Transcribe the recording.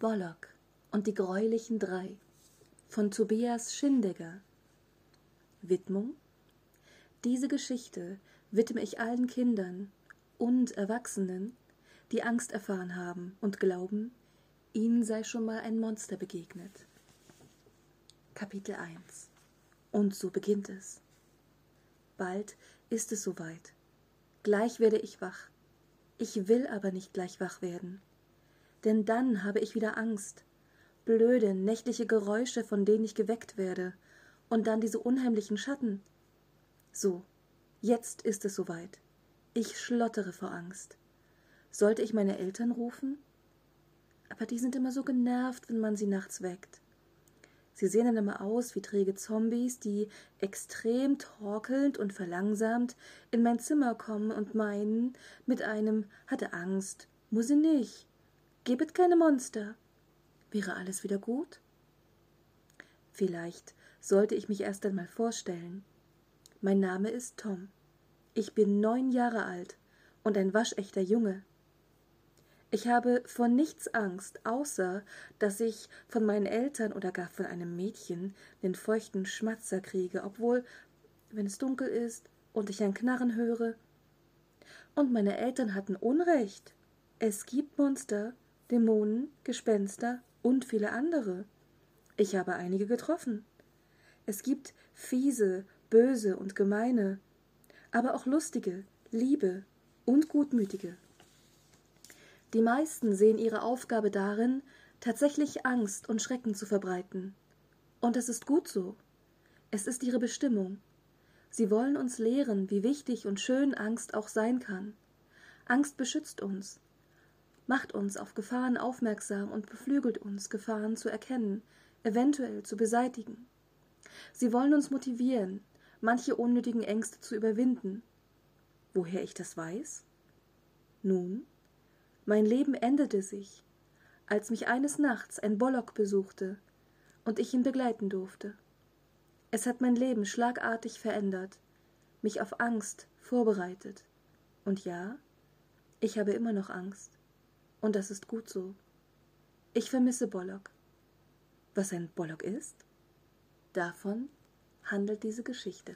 Bollock und die greulichen drei von Tobias Schindegger Widmung Diese Geschichte widme ich allen Kindern und Erwachsenen, die Angst erfahren haben und glauben, ihnen sei schon mal ein Monster begegnet. Kapitel 1 Und so beginnt es. Bald ist es soweit. Gleich werde ich wach. Ich will aber nicht gleich wach werden denn dann habe ich wieder Angst. Blöde, nächtliche Geräusche, von denen ich geweckt werde, und dann diese unheimlichen Schatten. So, jetzt ist es soweit. Ich schlottere vor Angst. Sollte ich meine Eltern rufen? Aber die sind immer so genervt, wenn man sie nachts weckt. Sie sehen dann immer aus wie träge Zombies, die extrem torkelnd und verlangsamt in mein Zimmer kommen und meinen, mit einem hatte Angst, muss sie nicht, Gebet keine Monster. Wäre alles wieder gut? Vielleicht sollte ich mich erst einmal vorstellen. Mein Name ist Tom. Ich bin neun Jahre alt und ein waschechter Junge. Ich habe vor nichts Angst, außer dass ich von meinen Eltern oder gar von einem Mädchen den feuchten Schmatzer kriege, obwohl, wenn es dunkel ist und ich ein Knarren höre. Und meine Eltern hatten Unrecht. Es gibt Monster, Dämonen, Gespenster und viele andere. Ich habe einige getroffen. Es gibt fiese, böse und gemeine, aber auch lustige, liebe und gutmütige. Die meisten sehen ihre Aufgabe darin, tatsächlich Angst und Schrecken zu verbreiten. Und es ist gut so. Es ist ihre Bestimmung. Sie wollen uns lehren, wie wichtig und schön Angst auch sein kann. Angst beschützt uns, macht uns auf Gefahren aufmerksam und beflügelt uns, Gefahren zu erkennen, eventuell zu beseitigen. Sie wollen uns motivieren, manche unnötigen Ängste zu überwinden. Woher ich das weiß? Nun, mein Leben änderte sich, als mich eines Nachts ein Bollock besuchte und ich ihn begleiten durfte. Es hat mein Leben schlagartig verändert, mich auf Angst vorbereitet. Und ja, ich habe immer noch Angst. Und das ist gut so. Ich vermisse Bollock. Was ein Bollock ist? Davon handelt diese Geschichte.